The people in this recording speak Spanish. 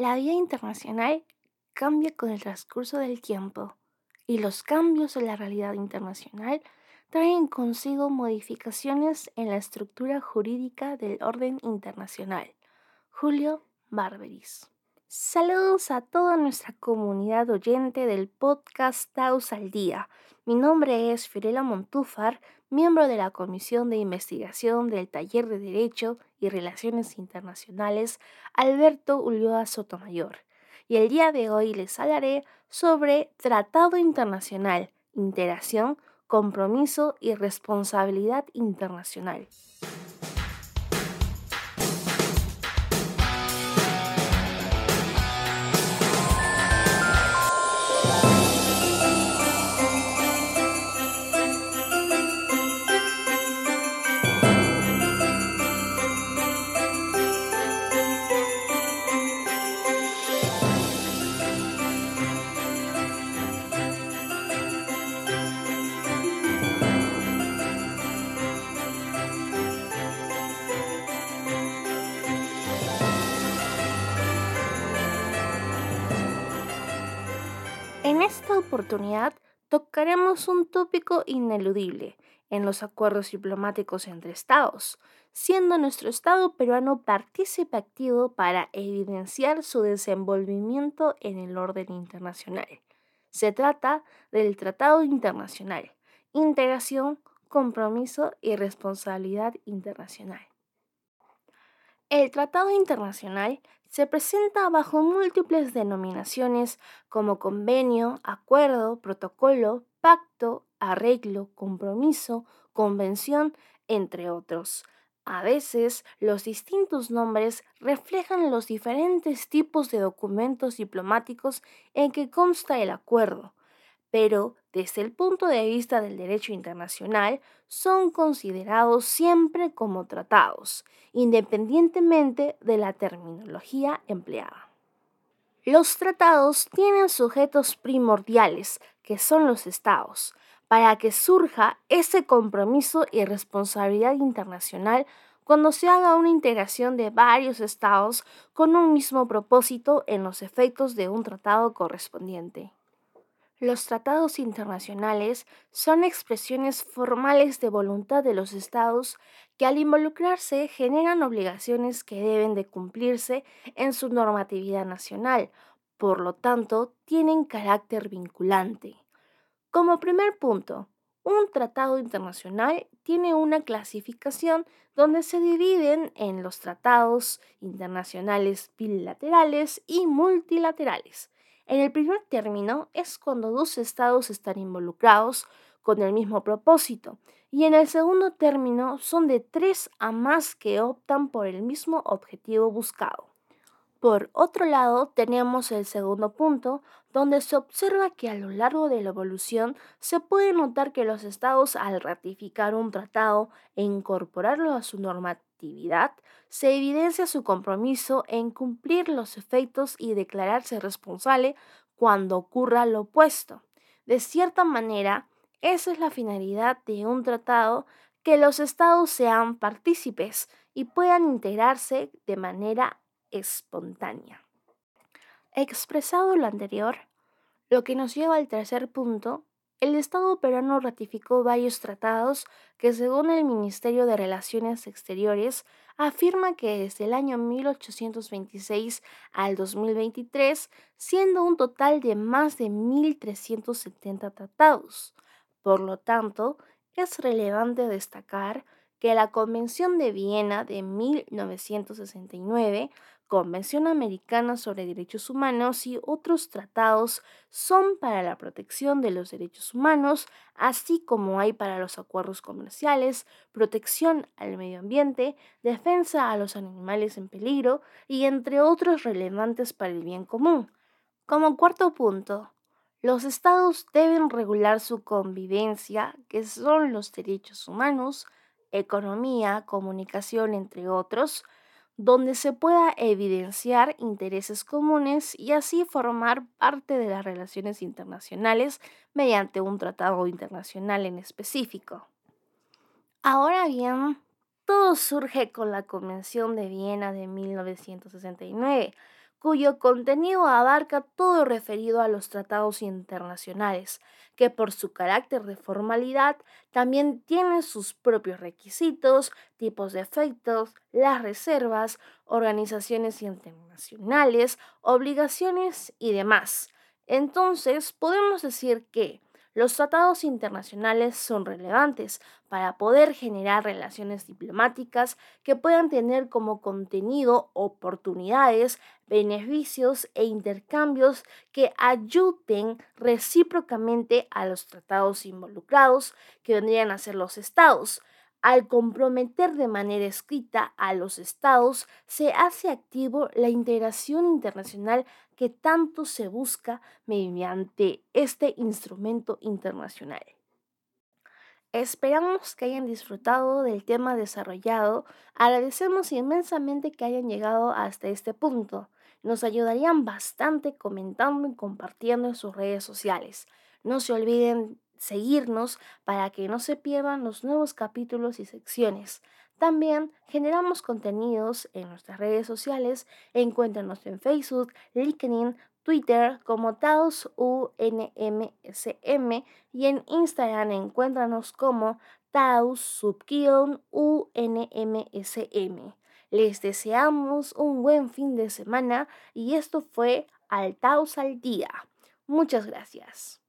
La vida internacional cambia con el transcurso del tiempo y los cambios en la realidad internacional traen consigo modificaciones en la estructura jurídica del orden internacional. Julio Barberis. Saludos a toda nuestra comunidad oyente del podcast Taos al Día. Mi nombre es Fiorella Montúfar, miembro de la Comisión de Investigación del Taller de Derecho y Relaciones Internacionales Alberto Ulloa Sotomayor. Y el día de hoy les hablaré sobre Tratado Internacional, Interacción, Compromiso y Responsabilidad Internacional. En esta oportunidad tocaremos un tópico ineludible en los acuerdos diplomáticos entre estados, siendo nuestro Estado peruano partícipe activo para evidenciar su desenvolvimiento en el orden internacional. Se trata del Tratado Internacional, Integración, Compromiso y Responsabilidad Internacional. El Tratado Internacional se presenta bajo múltiples denominaciones como convenio, acuerdo, protocolo, pacto, arreglo, compromiso, convención, entre otros. A veces los distintos nombres reflejan los diferentes tipos de documentos diplomáticos en que consta el acuerdo, pero desde el punto de vista del derecho internacional son considerados siempre como tratados, independientemente de la terminología empleada. Los tratados tienen sujetos primordiales, que son los estados, para que surja ese compromiso y responsabilidad internacional cuando se haga una integración de varios estados con un mismo propósito en los efectos de un tratado correspondiente. Los tratados internacionales son expresiones formales de voluntad de los estados que al involucrarse generan obligaciones que deben de cumplirse en su normatividad nacional, por lo tanto tienen carácter vinculante. Como primer punto, un tratado internacional tiene una clasificación donde se dividen en los tratados internacionales bilaterales y multilaterales. En el primer término es cuando dos estados están involucrados con el mismo propósito y en el segundo término son de tres a más que optan por el mismo objetivo buscado. Por otro lado, tenemos el segundo punto, donde se observa que a lo largo de la evolución se puede notar que los estados al ratificar un tratado e incorporarlo a su normativa se evidencia su compromiso en cumplir los efectos y declararse responsable cuando ocurra lo opuesto. De cierta manera, esa es la finalidad de un tratado, que los estados sean partícipes y puedan integrarse de manera espontánea. Expresado lo anterior, lo que nos lleva al tercer punto, el Estado peruano ratificó varios tratados que, según el Ministerio de Relaciones Exteriores, afirma que desde el año 1826 al 2023, siendo un total de más de 1.370 tratados. Por lo tanto, es relevante destacar que la Convención de Viena de 1969 Convención Americana sobre Derechos Humanos y otros tratados son para la protección de los derechos humanos, así como hay para los acuerdos comerciales, protección al medio ambiente, defensa a los animales en peligro y entre otros relevantes para el bien común. Como cuarto punto, los estados deben regular su convivencia, que son los derechos humanos, economía, comunicación, entre otros, donde se pueda evidenciar intereses comunes y así formar parte de las relaciones internacionales mediante un tratado internacional en específico. Ahora bien, todo surge con la Convención de Viena de 1969, cuyo contenido abarca todo referido a los tratados internacionales, que por su carácter de formalidad también tienen sus propios requisitos, tipos de efectos, las reservas, organizaciones internacionales, obligaciones y demás. Entonces, podemos decir que los tratados internacionales son relevantes para poder generar relaciones diplomáticas que puedan tener como contenido oportunidades, beneficios e intercambios que ayuden recíprocamente a los tratados involucrados, que vendrían a ser los estados. Al comprometer de manera escrita a los estados, se hace activo la integración internacional que tanto se busca mediante este instrumento internacional. Esperamos que hayan disfrutado del tema desarrollado. Agradecemos inmensamente que hayan llegado hasta este punto. Nos ayudarían bastante comentando y compartiendo en sus redes sociales. No se olviden seguirnos para que no se pierdan los nuevos capítulos y secciones. También generamos contenidos en nuestras redes sociales. Encuéntranos en Facebook, LinkedIn, Twitter como TaosUNMSM y en Instagram encuéntranos como Taos UNMSM. Les deseamos un buen fin de semana y esto fue Al Taos al Día. Muchas gracias.